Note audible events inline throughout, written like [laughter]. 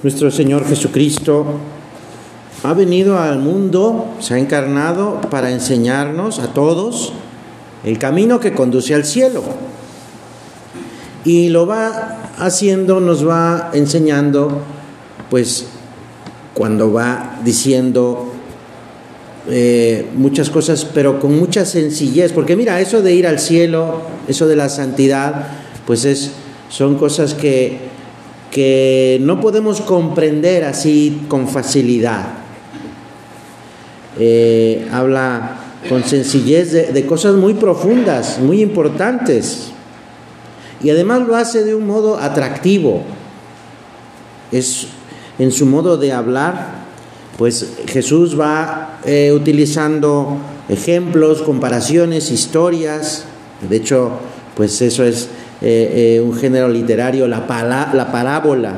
Nuestro Señor Jesucristo ha venido al mundo, se ha encarnado para enseñarnos a todos el camino que conduce al cielo. Y lo va haciendo, nos va enseñando, pues cuando va diciendo eh, muchas cosas, pero con mucha sencillez, porque mira, eso de ir al cielo, eso de la santidad, pues es, son cosas que, que no podemos comprender así con facilidad. Eh, habla con sencillez de, cosas muy profundas, muy importantes. Y además lo hace de un modo atractivo. Es en su modo de hablar, pues Jesús va eh, utilizando ejemplos, comparaciones, historias. De hecho, pues eso es eh, eh, un género literario, la, la parábola.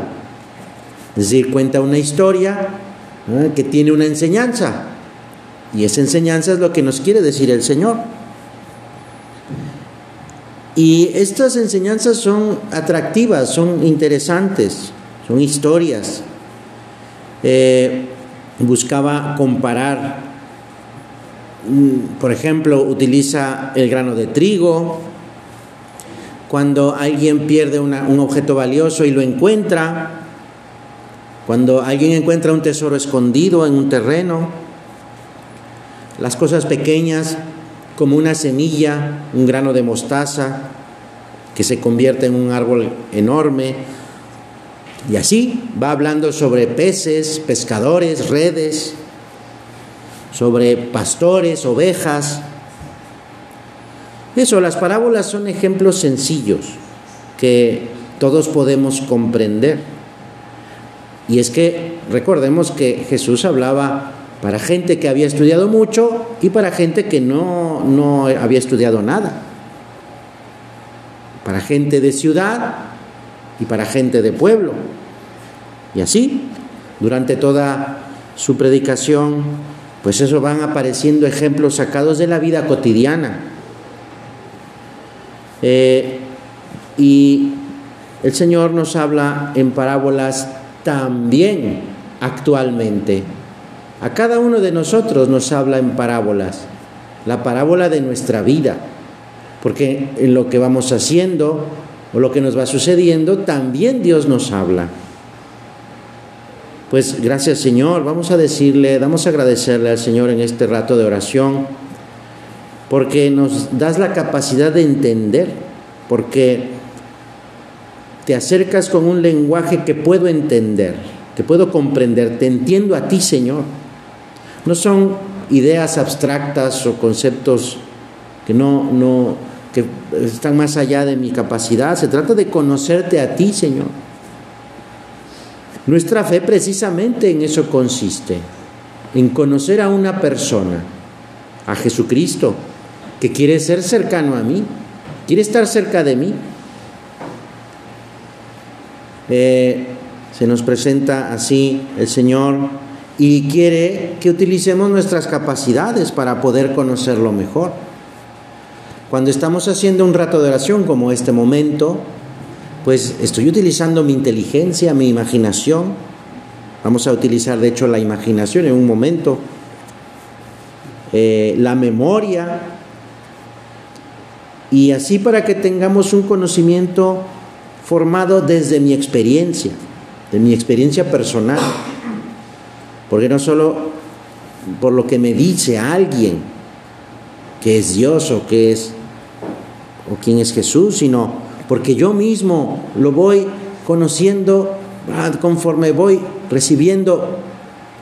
Es decir, cuenta una historia que tiene una enseñanza. Y esa enseñanza es lo que nos quiere decir el Señor. Y estas enseñanzas son atractivas, son interesantes, son historias. Eh, buscaba comparar, mm, por ejemplo, utiliza el grano de trigo, cuando alguien pierde un objeto valioso y lo encuentra, cuando alguien encuentra un tesoro escondido en un terreno, las cosas pequeñas como una semilla, un grano de mostaza, que se convierte en un árbol enorme. Y así va hablando sobre peces, pescadores, redes, sobre pastores, ovejas. Eso, las parábolas son ejemplos sencillos que todos podemos comprender. Y es que recordemos que Jesús hablaba para gente que había estudiado mucho y para gente que no, no había estudiado nada, para gente de ciudad y para gente de pueblo. Y así, durante toda su predicación, pues eso van apareciendo ejemplos sacados de la vida cotidiana. Eh, y el Señor nos habla en parábolas también actualmente. A cada uno de nosotros nos habla en parábolas, la parábola de nuestra vida, porque en lo que vamos haciendo o lo que nos va sucediendo, también Dios nos habla. Pues gracias Señor, vamos a decirle, vamos a agradecerle al Señor en este rato de oración, porque nos das la capacidad de entender, porque te acercas con un lenguaje que puedo entender, que puedo comprender, te entiendo a ti Señor. No son ideas abstractas o conceptos que no, no, que están más allá de mi capacidad. Se trata de conocerte a ti, Señor. Nuestra fe precisamente en eso consiste, en conocer a una persona, a Jesucristo, que quiere ser cercano a mí, quiere estar cerca de mí. Eh, se nos presenta así el Señor y quiere que utilicemos nuestras capacidades para poder conocerlo mejor. Cuando estamos haciendo un rato de oración como este momento, pues estoy utilizando mi inteligencia, mi imaginación. Vamos a utilizar de hecho la imaginación en un momento, eh, la memoria, y así para que tengamos un conocimiento formado desde mi experiencia, de mi experiencia personal. Porque no solo por lo que me dice alguien que es Dios o que es o quién es Jesús, sino porque yo mismo lo voy conociendo conforme voy recibiendo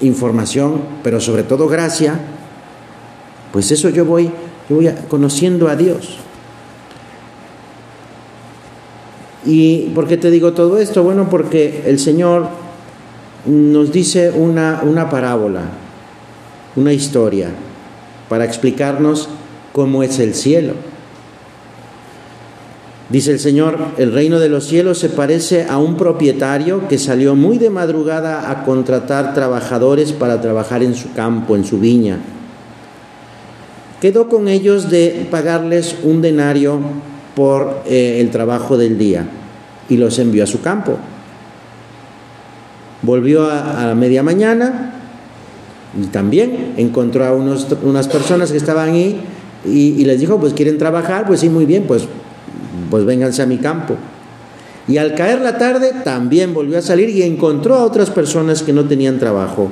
información, pero sobre todo gracia, pues eso yo voy, yo voy conociendo a Dios. ¿Y por qué te digo todo esto? Bueno, porque el Señor nos dice una, una parábola, una historia, para explicarnos cómo es el cielo. Dice el Señor, el reino de los cielos se parece a un propietario que salió muy de madrugada a contratar trabajadores para trabajar en su campo, en su viña. Quedó con ellos de pagarles un denario por eh, el trabajo del día y los envió a su campo. volvió a, media mañana y también encontró a unos, unas personas que estaban ahí y, les dijo, pues quieren trabajar, pues sí, muy bien, pues, pues vénganse a mi campo. Y al caer la tarde también volvió a salir y encontró a otras personas que no tenían trabajo.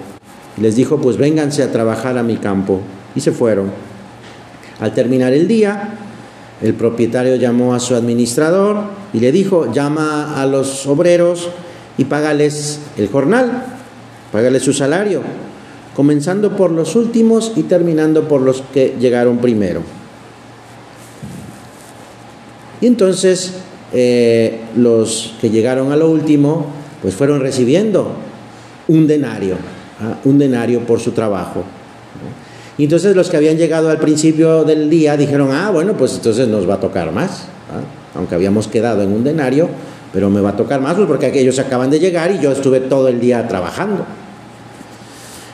Les dijo, pues vénganse a trabajar a mi campo. Y se fueron. Al terminar el día, el propietario llamó a su administrador y le dijo, llama a los obreros y págales el jornal, págales su salario, comenzando por los últimos y terminando por los que llegaron primero. Y entonces eh, los que llegaron a lo último, pues fueron recibiendo un denario, ¿ah? un denario por su trabajo. Y entonces los que habían llegado al principio del día dijeron, ah, bueno, pues entonces nos va a tocar más, ¿ah? aunque habíamos quedado en un denario, pero me va a tocar más pues porque aquellos acaban de llegar y yo estuve todo el día trabajando.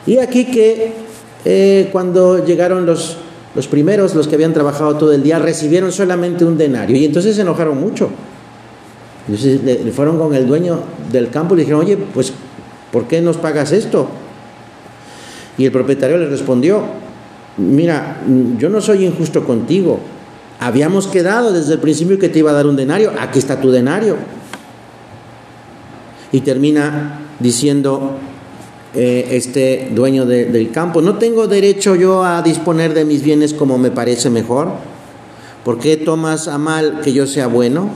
Y aquí que eh, cuando llegaron los, los primeros, los que habían trabajado todo el día, recibieron solamente un denario y entonces se enojaron mucho. Entonces le, fueron con el dueño del campo y le dijeron, oye, pues, ¿por qué nos pagas esto? Y el propietario le respondió, mira, yo no soy injusto contigo. Habíamos quedado desde el principio que te iba a dar un denario, aquí está tu denario. Y termina diciendo eh, este dueño del campo, ¿no tengo derecho yo a disponer de mis bienes como me parece mejor? ¿Por qué tomas a mal que yo sea bueno?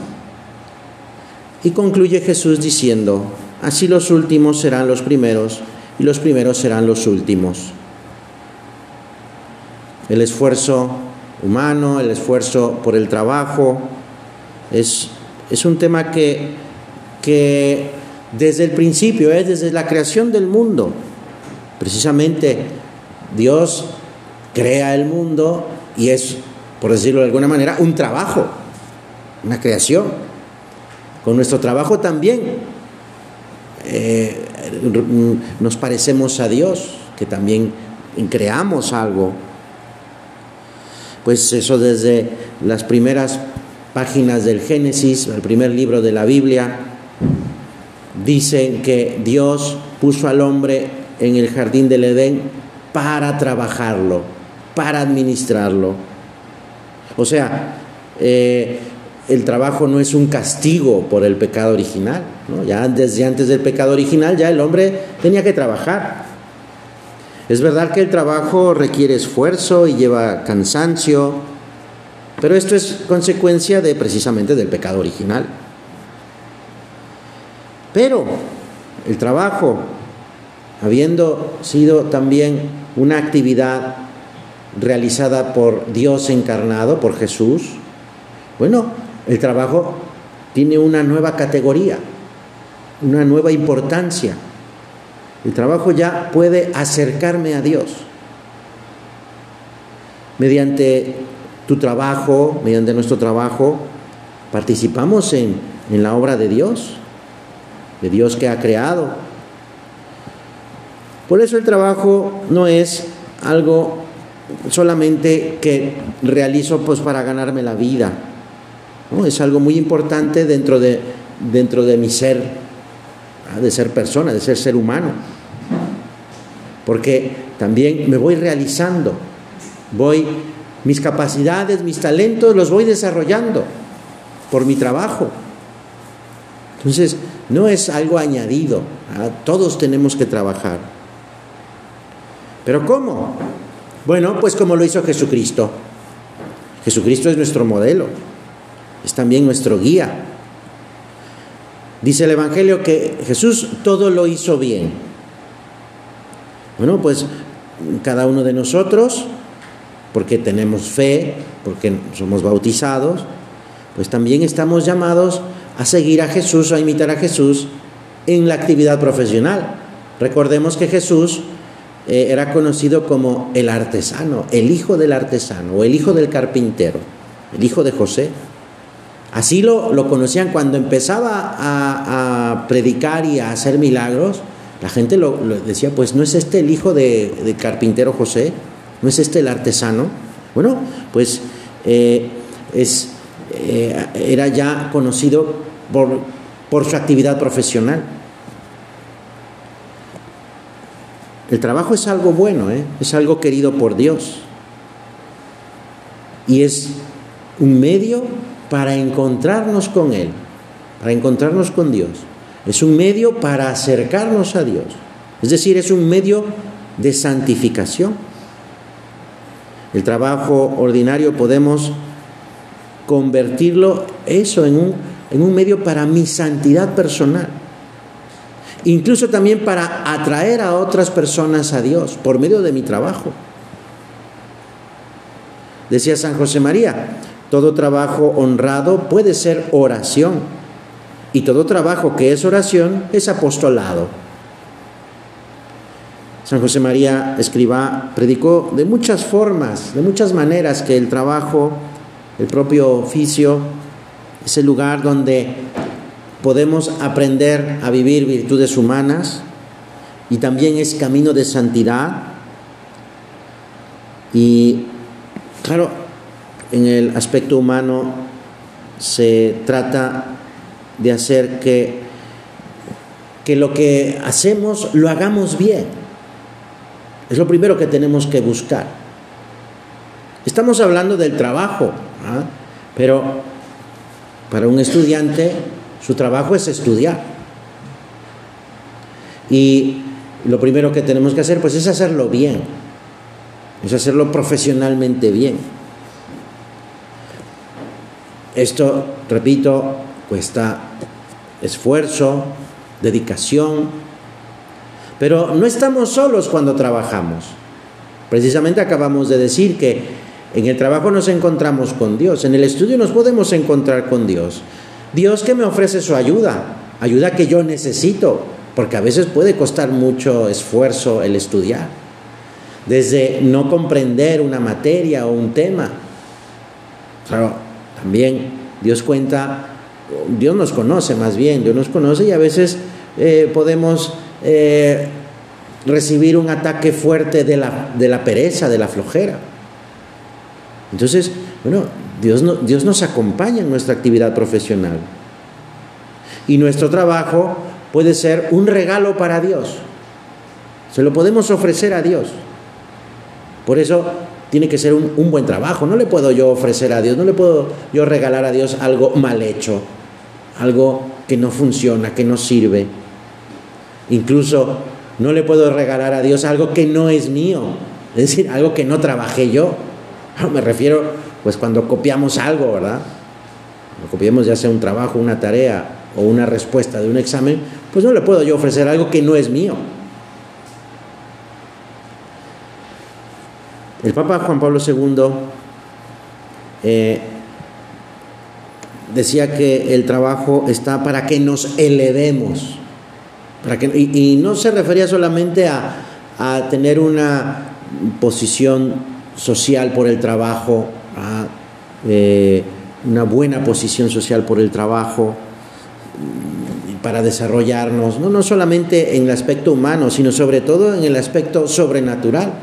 Y concluye Jesús diciendo, así los últimos serán los primeros y los primeros serán los últimos. El esfuerzo humano, el esfuerzo por el trabajo, es, es un tema que, que desde el principio, es desde la creación del mundo, precisamente Dios crea el mundo y es, por decirlo de alguna manera, un trabajo, una creación con nuestro trabajo también eh, nos parecemos a Dios, que también creamos algo. Pues eso desde las primeras páginas del Génesis, el primer libro de la Biblia, dicen que Dios puso al hombre en el jardín del Edén para trabajarlo, para administrarlo. O sea, eh, el trabajo no es un castigo por el pecado original. Ya desde antes del pecado original ya el hombre tenía que trabajar. Es verdad que el trabajo requiere esfuerzo y lleva cansancio, pero esto es consecuencia de precisamente del pecado original. Pero el trabajo, habiendo sido también una actividad realizada por Dios encarnado, por Jesús, bueno, el trabajo tiene una nueva categoría, una nueva importancia. El trabajo ya puede acercarme a Dios. Mediante tu trabajo, mediante nuestro trabajo, participamos en, en la obra de Dios, de Dios que ha creado. Por eso el trabajo no es algo solamente que realizo pues para ganarme la vida, es algo muy importante dentro de, dentro de mi ser, de ser persona, de ser ser humano. Porque también me voy realizando, voy, mis capacidades, mis talentos los voy desarrollando por mi trabajo. Entonces, no es algo añadido, todos tenemos que trabajar. ¿Pero cómo? Bueno, pues como lo hizo Jesucristo. Jesucristo es nuestro modelo es también nuestro guía. Dice el Evangelio que Jesús todo lo hizo bien. Bueno, pues cada uno de nosotros, porque tenemos fe, porque somos bautizados, pues también estamos llamados a seguir a Jesús, a imitar a Jesús en la actividad profesional. Recordemos que Jesús eh, era conocido como el artesano, el hijo del artesano o el hijo del carpintero, el hijo de José. Así lo, conocían cuando empezaba a, predicar y a hacer milagros. La gente lo, decía, pues no es este el hijo de, carpintero José, no es este el artesano. Bueno, pues eh, es, eh, era ya conocido por, por su actividad profesional. el trabajo es algo bueno, ¿eh? es algo querido por Dios. Y es un medio para encontrarnos con Él, para encontrarnos con Dios. Es un medio para acercarnos a Dios. Es decir, es un medio de santificación. El trabajo ordinario podemos convertirlo eso en un, en un medio para mi santidad personal. Incluso también para atraer a otras personas a Dios por medio de mi trabajo. Decía San José María, todo trabajo honrado puede ser oración y todo trabajo que es oración es apostolado. San José María Escribá predicó de muchas formas, de muchas maneras que el trabajo, el propio oficio, es el lugar donde podemos aprender a vivir virtudes humanas y también es camino de santidad. Y claro, en el aspecto humano se trata de hacer que, que lo que hacemos lo hagamos bien es lo primero que tenemos que buscar. Estamos hablando del trabajo, ¿ah? pero para un estudiante su trabajo es estudiar. Y lo primero que tenemos que hacer pues es hacerlo bien, es hacerlo profesionalmente bien. Esto, repito, cuesta esfuerzo, dedicación, pero no estamos solos cuando trabajamos. Precisamente acabamos de decir que en el trabajo nos encontramos con Dios, en el estudio nos podemos encontrar con Dios. Dios que me ofrece su ayuda, ayuda que yo necesito, porque a veces puede costar mucho esfuerzo el estudiar. Desde no comprender una materia o un tema. Claro, también Dios cuenta, Dios nos conoce más bien, Dios nos conoce y a veces eh, podemos eh, recibir un ataque fuerte de la, de la pereza, de la flojera. Entonces, bueno, Dios, Dios nos acompaña en nuestra actividad profesional. Y nuestro trabajo puede ser un regalo para Dios. Se lo podemos ofrecer a Dios. Por eso tiene que ser un, buen trabajo. No le puedo yo ofrecer a Dios, no le puedo yo regalar a Dios algo mal hecho, algo que no funciona, que no sirve. Incluso no le puedo regalar a Dios algo que no es mío, es decir, algo que no trabajé yo. [laughs] Me refiero, pues cuando copiamos algo, ¿verdad? Cuando copiamos ya sea un trabajo, una tarea o una respuesta de un examen, pues no le puedo yo ofrecer algo que no es mío. El Papa Juan Pablo II decía que el trabajo está para que nos elevemos y, no se refería solamente a, tener una posición social por el trabajo, eh, una buena posición social por el trabajo, mm, para desarrollarnos, no, no solamente en el aspecto humano, sino sobre todo en el aspecto sobrenatural.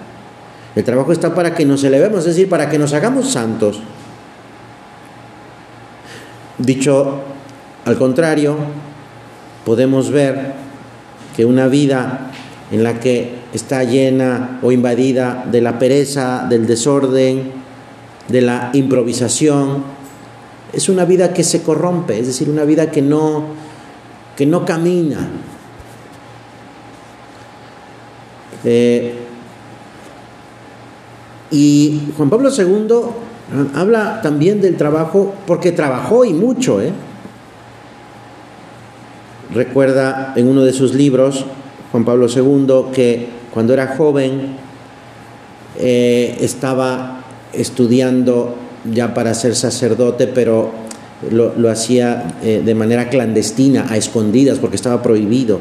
El trabajo está para que nos elevemos, es decir, para que nos hagamos santos. Dicho al contrario, podemos ver que una vida en la que está llena o invadida de la pereza, del desorden, de la improvisación, es una vida que se corrompe, es decir, una vida que no, que no camina. Eh, y Juan Pablo II habla también del trabajo, porque trabajó y mucho, ¿eh? recuerda en uno de sus libros, Juan Pablo II, que cuando era joven eh, estaba estudiando ya para ser sacerdote, pero lo, hacía eh, de manera clandestina, a escondidas, porque estaba prohibido.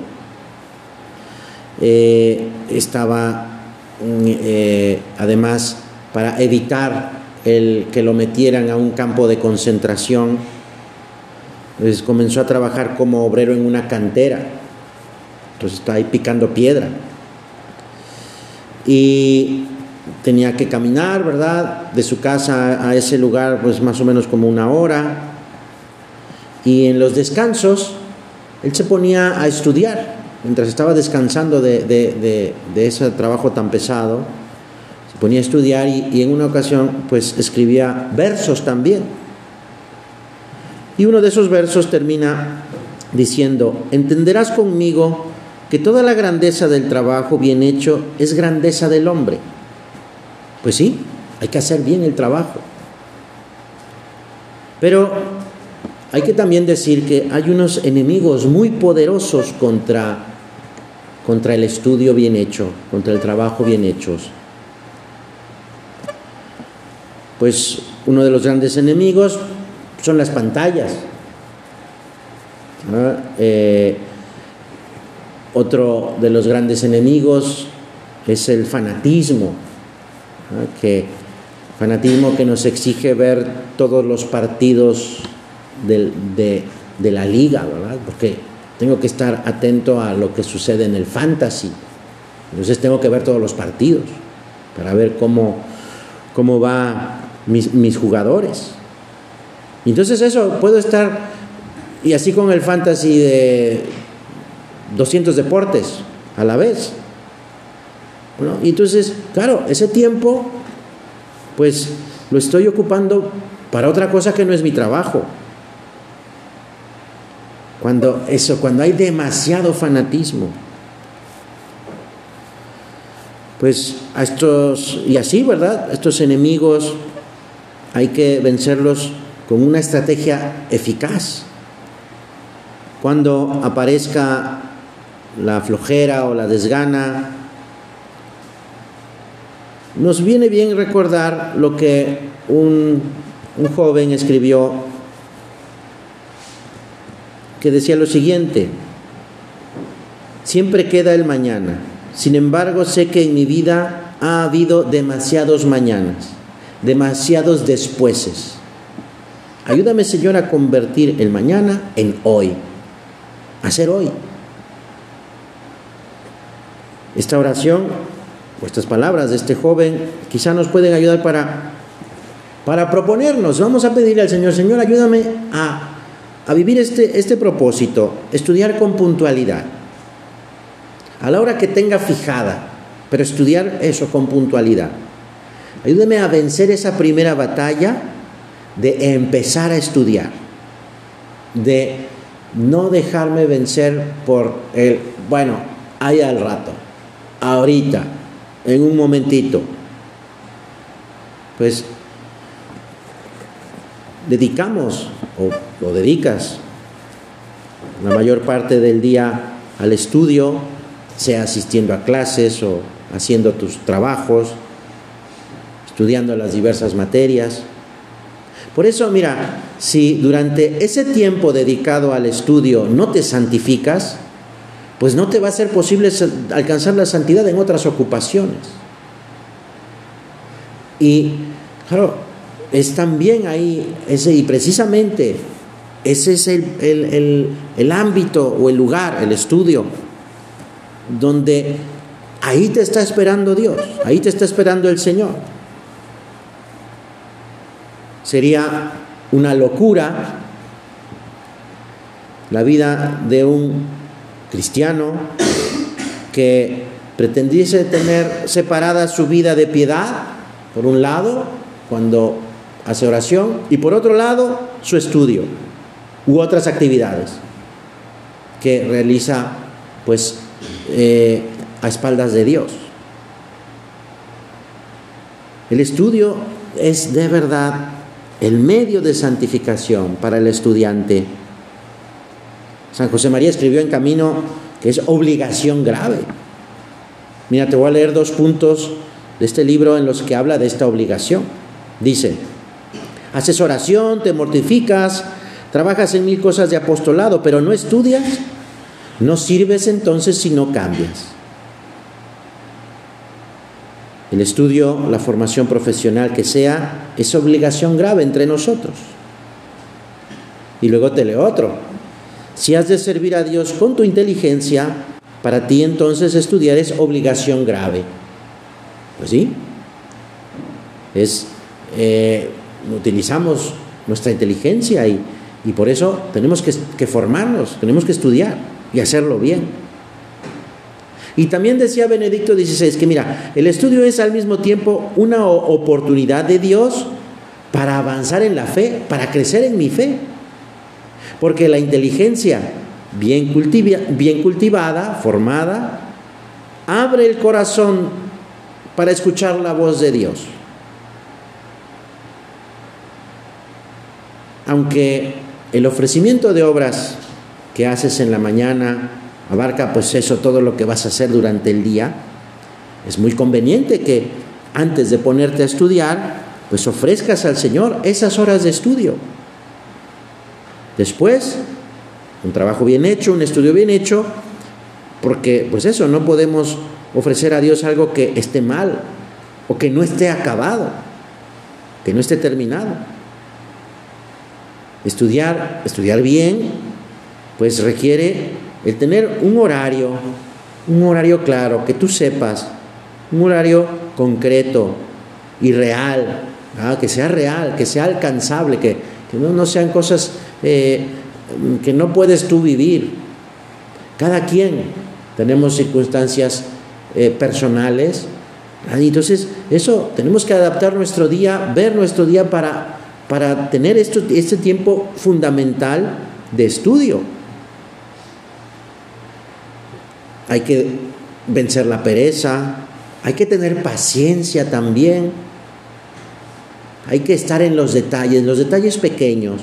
Eh, estaba mm, además para evitar el que lo metieran a un campo de concentración entonces comenzó a trabajar como obrero en una cantera. Entonces está ahí picando piedra. Y tenía que caminar, ¿verdad? De su casa a ese lugar, pues más o menos como una hora. Y en los descansos, él se ponía a estudiar. mientras estaba descansando de, ese trabajo tan pesado, ponía a estudiar y, en una ocasión pues escribía versos también. Y uno de esos versos termina diciendo, entenderás conmigo que toda la grandeza del trabajo bien hecho es grandeza del hombre. Pues sí, hay que hacer bien el trabajo. Pero hay que también decir que hay unos enemigos muy poderosos contra, contra el estudio bien hecho, contra el trabajo bien hecho. Pues uno de los grandes enemigos son las pantallas. Eh, otro de los grandes enemigos es el fanatismo, que fanatismo que nos exige ver todos los partidos de, la liga, ¿verdad? Porque tengo que estar atento a lo que sucede en el fantasy. Entonces tengo que ver todos los partidos para ver cómo, cómo va mis, mis jugadores. entonces eso, puedo estar, y así con el fantasy de 200 deportes a la vez. Bueno, entonces, claro, ese tiempo, pues lo estoy ocupando para otra cosa que no es mi trabajo. Cuando eso, cuando hay demasiado fanatismo. Pues a estos, y así, ¿verdad? Estos enemigos hay que vencerlos con una estrategia eficaz. Cuando aparezca la flojera o la desgana, nos viene bien recordar lo que un, joven escribió que decía lo siguiente, siempre queda el mañana, sin embargo sé que en mi vida ha habido demasiados mañanas, demasiados despuéses. Ayúdame Señor a convertir el mañana en hoy, a ser hoy. Esta oración o estas palabras de este joven quizá nos pueden ayudar para, para proponernos. Vamos a pedirle al Señor, Señor, ayúdame a, a vivir este, este propósito, estudiar con puntualidad. A la hora que tenga fijada, pero estudiar eso con puntualidad. Ayúdame a vencer esa primera batalla de empezar a estudiar, de no dejarme vencer por el, bueno, ahí al rato ahorita, en un momentito. Pues dedicamos o, o dedicas la mayor parte del día al estudio, sea asistiendo a clases o haciendo tus trabajos, estudiando las diversas materias. Por eso, mira, si durante ese tiempo dedicado al estudio no te santificas, pues no te va a ser posible alcanzar la santidad en otras ocupaciones. Y claro, es también ahí, ese, y precisamente ese es el, el ámbito o el lugar, el estudio, donde ahí te está esperando Dios, ahí te está esperando el Señor. Sería una locura la vida de un cristiano que pretendiese tener separada su vida de piedad, por un lado, cuando hace oración, y por otro lado, su estudio u otras actividades que realiza pues eh, a espaldas de Dios. El estudio es de verdad el medio de santificación para el estudiante San José María escribió en Camino que es obligación grave. Mira, te voy a leer dos puntos de este libro en los que habla de esta obligación. Dice, haces oración, te mortificas, trabajas en mil cosas de apostolado, pero no estudias, no sirves entonces si no cambias. El estudio, la formación profesional que sea, es obligación grave entre nosotros. Y luego te leo otro. Si has de servir a Dios con tu inteligencia, para ti entonces estudiar es obligación grave. Pues sí, es, eh, utilizamos nuestra inteligencia y, por eso tenemos que, que formarnos, tenemos que estudiar y hacerlo bien. Y también decía Benedicto XVI que mira, el estudio es al mismo tiempo una oportunidad de Dios para avanzar en la fe, para crecer en mi fe. Porque la inteligencia bien, bien cultivada, formada, abre el corazón para escuchar la voz de Dios. Aunque el ofrecimiento de obras que haces en la mañana abarca pues eso, todo lo que vas a hacer durante el día, es muy conveniente que antes de ponerte a estudiar, pues ofrezcas al Señor esas horas de estudio. Después, un trabajo bien hecho, un estudio bien hecho, porque pues eso, no podemos ofrecer a Dios algo que esté mal o que no esté acabado, que no esté terminado. Estudiar, estudiar bien, pues requiere el tener un horario, un horario claro, que tú sepas, un horario concreto y real, que sea real, que sea alcanzable, que, no, sean cosas eh, que no puedes tú vivir. Cada quien tenemos circunstancias eh, personales. y entonces, eso tenemos que adaptar nuestro día, ver nuestro día para, para tener esto, este tiempo fundamental de estudio. Hay que vencer la pereza, hay que tener paciencia también hay que estar en los detalles, los detalles pequeños.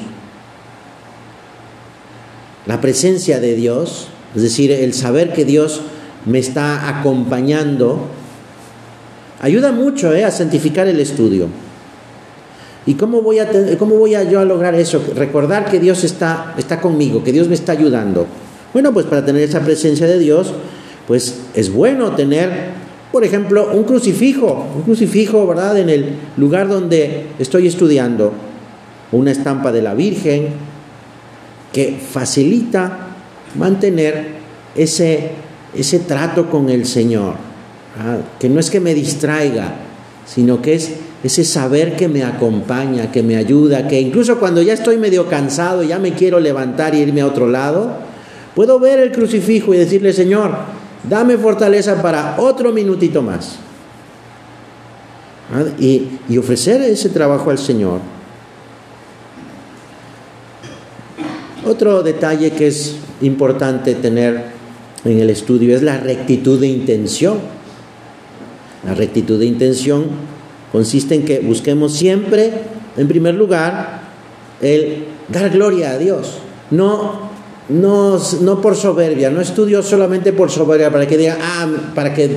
La presencia de Dios, es decir, el saber que Dios me está acompañando, ayuda mucho eh, a santificar el estudio. ¿Y cómo voy, a cómo voy a yo a lograr eso? Recordar que Dios está, está conmigo, que Dios me está ayudando. Bueno, pues para tener esa presencia de Dios, pues es bueno tener por ejemplo, un crucifijo, un crucifijo, ¿verdad? En el lugar donde estoy estudiando, una estampa de la Virgen que facilita mantener ese, ese trato con el Señor, que no es que me distraiga, sino que es ese saber que me acompaña, que me ayuda, que incluso cuando ya estoy medio cansado, ya me quiero levantar y irme a otro lado, puedo ver el crucifijo y decirle, Señor, dame fortaleza para otro minutito más. ¿Ah? Y, y ofrecer ese trabajo al Señor. Otro detalle que es importante tener en el estudio es la rectitud de intención. La rectitud de intención consiste en que busquemos siempre, en primer lugar, el dar gloria a Dios, no no, no por soberbia, no estudio solamente por soberbia, para que digan, ah, para que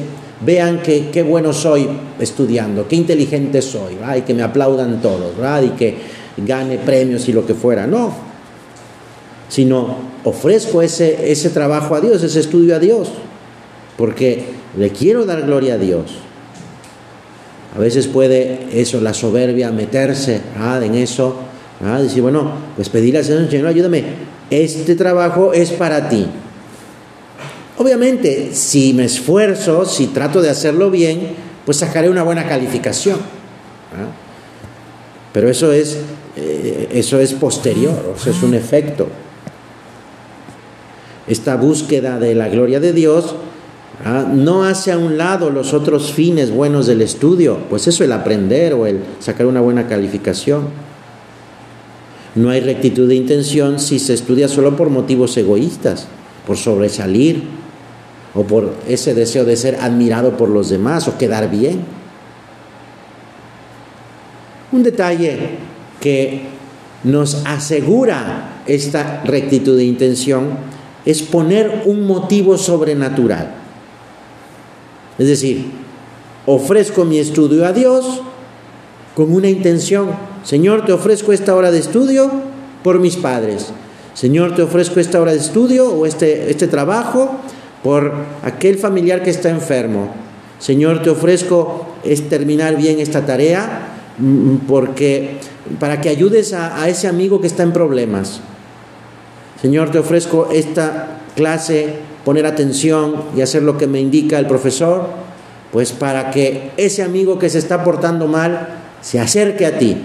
vean que qué bueno soy estudiando, qué inteligente soy, y que me aplaudan todos, y que gane premios y lo que fuera. No, sino ofrezco ese, ese trabajo a Dios, ese estudio a Dios, porque le quiero dar gloria a Dios. A veces puede eso, la soberbia, meterse en eso, decir, bueno, pues pedirle al Señor, Señor, ayúdame, este trabajo es para ti. Obviamente, si me esfuerzo, si trato de hacerlo bien, pues sacaré una buena calificación. Pero eso es, eh, eso es posterior, es un efecto. Esta búsqueda de la gloria de Dios no hace a un lado los otros fines buenos del estudio, pues eso el aprender o el sacar una buena calificación. No hay rectitud de intención si se estudia solo por motivos egoístas, por sobresalir o por ese deseo de ser admirado por los demás o quedar bien. Un detalle que nos asegura esta rectitud de intención es poner un motivo sobrenatural. Es decir, ofrezco mi estudio a Dios con una intención Señor, te ofrezco esta hora de estudio por mis padres. Señor, te ofrezco esta hora de estudio o este, este trabajo por aquel familiar que está enfermo. Señor, te ofrezco es terminar bien esta tarea mm, porque para que ayudes a, a ese amigo que está en problemas. Señor, te ofrezco esta clase, poner atención y hacer lo que me indica el profesor, pues para que ese amigo que se está portando mal se acerque a ti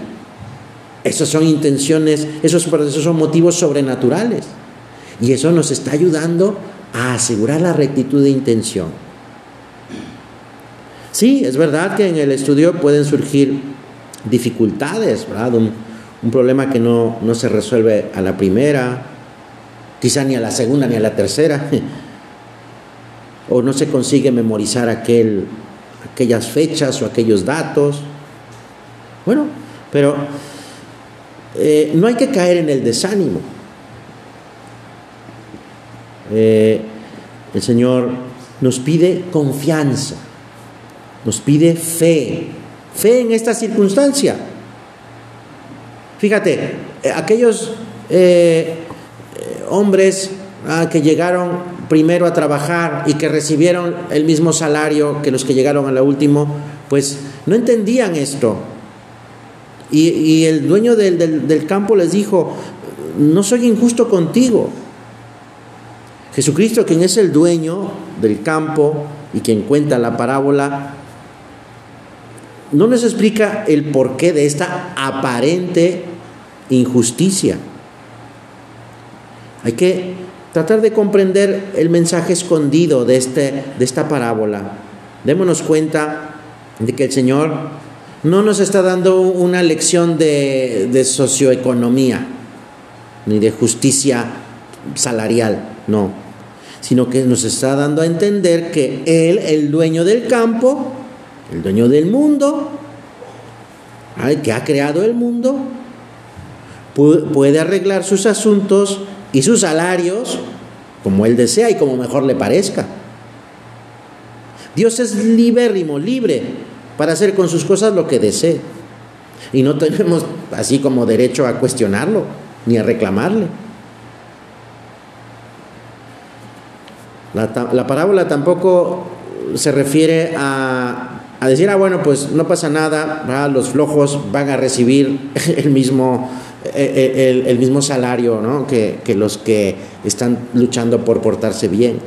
esas son intenciones, esos, son motivos sobrenaturales. Y eso nos está ayudando a asegurar la rectitud de intención. Sí, es verdad que en el estudio pueden surgir dificultades, ¿verdad? Un, un problema que no, no se resuelve a la primera, quizá ni a la segunda ni a la tercera, [laughs] o no se consigue memorizar aquel, aquellas fechas o aquellos datos. Bueno, pero eh, no hay que caer en el desánimo. Eh, el Señor nos pide confianza, nos pide fe, fe en esta circunstancia. Fíjate, eh, aquellos hombres ah, que llegaron primero a trabajar y que recibieron el mismo salario que los que llegaron a la último, pues no entendían esto. Y, el dueño del, campo les dijo, no soy injusto contigo. Jesucristo, quien es el dueño del campo y quien cuenta la parábola, no nos explica el porqué de esta aparente injusticia. Hay que tratar de comprender el mensaje escondido de, este, de esta parábola. Démonos cuenta de que el Señor no nos está dando una lección de, de socioeconomía, ni de justicia salarial, no, sino que nos está dando a entender que Él, el dueño del campo, el dueño del mundo, el que ha creado el mundo, puede arreglar sus asuntos y sus salarios como Él desea y como mejor le parezca. Dios es libérrimo, libre para hacer con sus cosas lo que desee. Y no tenemos así como derecho a cuestionarlo ni a reclamarle. La, parábola tampoco se refiere a, decir, ah, bueno, pues no pasa nada, los flojos van a recibir [laughs] el mismo, eh, eh, el, mismo salario ¿no? que, que, los que están luchando por portarse bien.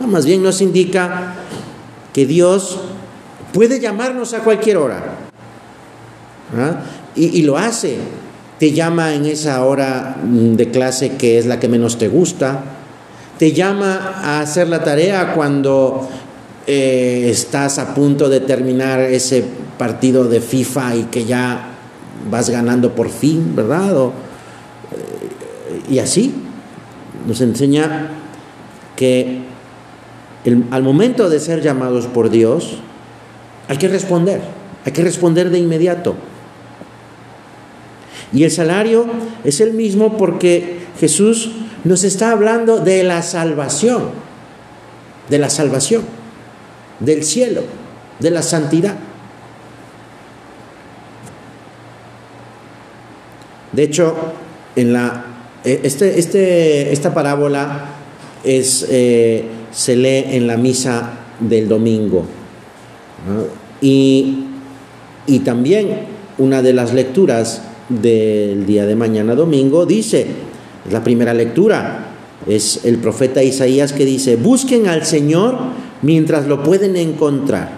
No, más bien nos indica que Dios Puede llamarnos a cualquier hora. Y, lo hace. Te llama en esa hora mm, de clase que es la que menos te gusta. Te llama a hacer la tarea cuando eh, estás a punto de terminar ese partido de FIFA y que ya vas ganando por fin, ¿verdad? Eh, y así nos enseña que al momento de ser llamados por Dios, hay que responder, hay que responder de inmediato. Y el salario es el mismo porque Jesús nos está hablando de la salvación, de la salvación, del cielo, de la santidad. De hecho, en la, e, este, este, esta parábola es, eh, se lee en la misa del domingo. Y, también una de las lecturas del día de mañana domingo dice, la primera lectura, es el profeta Isaías que dice, busquen al Señor mientras lo pueden encontrar,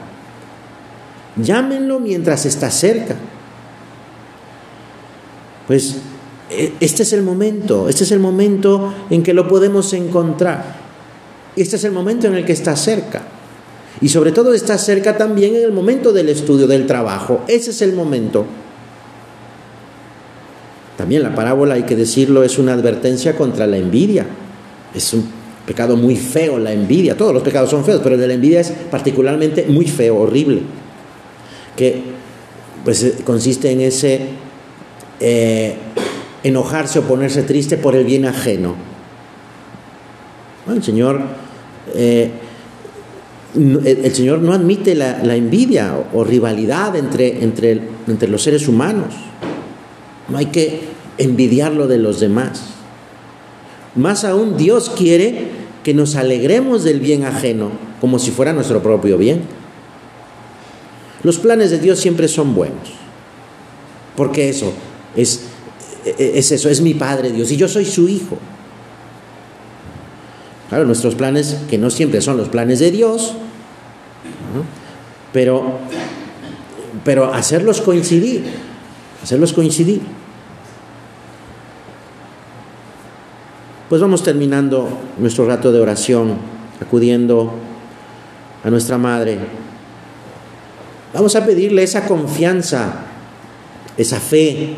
llámenlo mientras está cerca. Pues e, este es el momento, este es el momento en que lo podemos encontrar, este es el momento en el que está cerca. Y sobre todo está cerca también en el momento del estudio, del trabajo. Ese es el momento. También la parábola, hay que decirlo, es una advertencia contra la envidia. Es un pecado muy feo la envidia. Todos los pecados son feos, pero el de la envidia es particularmente muy feo, horrible. Que pues eh, consiste en ese eh, enojarse o ponerse triste por el bien ajeno. el Señor eh, el, Señor no admite la, envidia o, rivalidad entre, entre, entre los seres humanos. No hay que envidiar de los demás. Más aún, Dios quiere que nos alegremos del bien ajeno como si fuera nuestro propio bien. Los planes de Dios siempre son buenos. Porque eso es, es eso, es mi Padre Dios y yo soy su Hijo. Claro, nuestros planes, que no siempre son los planes de Dios, pero, pero hacerlos coincidir, hacerlos coincidir. Pues vamos terminando nuestro rato de oración, acudiendo a nuestra Madre, Vamos a pedirle esa confianza, esa fe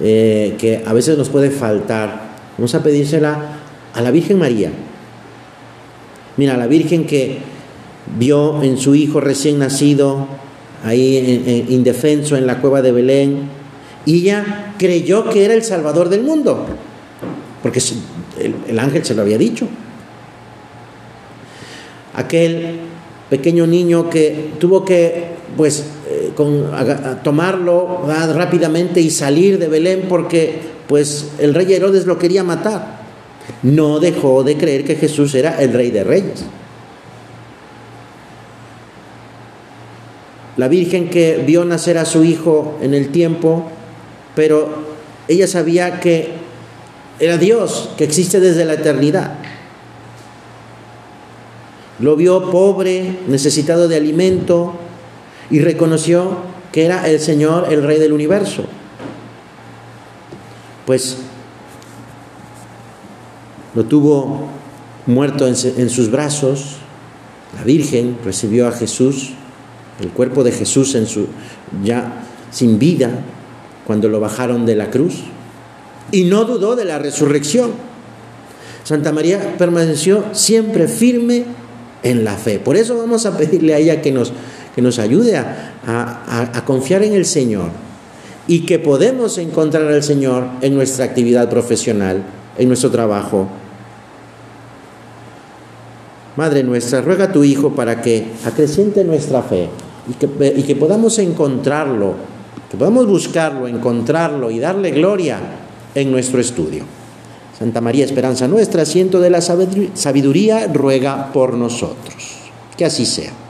eh, que a veces nos puede faltar. Vamos a pedírsela a la Virgen María. Mira, la Virgen que vio en su hijo recién nacido, ahí indefenso en la cueva de Belén, y ella creyó que era el Salvador del mundo, porque el ángel se lo había dicho. Aquel pequeño niño que tuvo que pues eh, tomarlo rápidamente y salir de Belén porque pues el rey Herodes lo quería matar. No dejó de creer que Jesús era el rey de reyes. La Virgen que vio nacer a su hijo en el tiempo, pero ella sabía que era Dios, que existe desde la eternidad. Lo vio pobre, necesitado de alimento, y reconoció que era el Señor, el Rey del universo. Pues lo tuvo muerto en, sus brazos, la Virgen recibió a Jesús, el cuerpo de Jesús en su ya sin vida cuando lo bajaron de la cruz y no dudó de la resurrección. Santa María permaneció siempre firme en la fe. Por eso vamos a pedirle a ella que nos que nos ayude a, confiar en el Señor y que podemos encontrar al Señor en nuestra actividad profesional, en nuestro trabajo. Madre nuestra, ruega a tu Hijo para que acreciente nuestra fe y que, y que podamos encontrarlo, que podamos buscarlo, encontrarlo y darle gloria en nuestro estudio. Santa María, esperanza nuestra, asiento de la sabiduría, ruega por nosotros. Que así sea.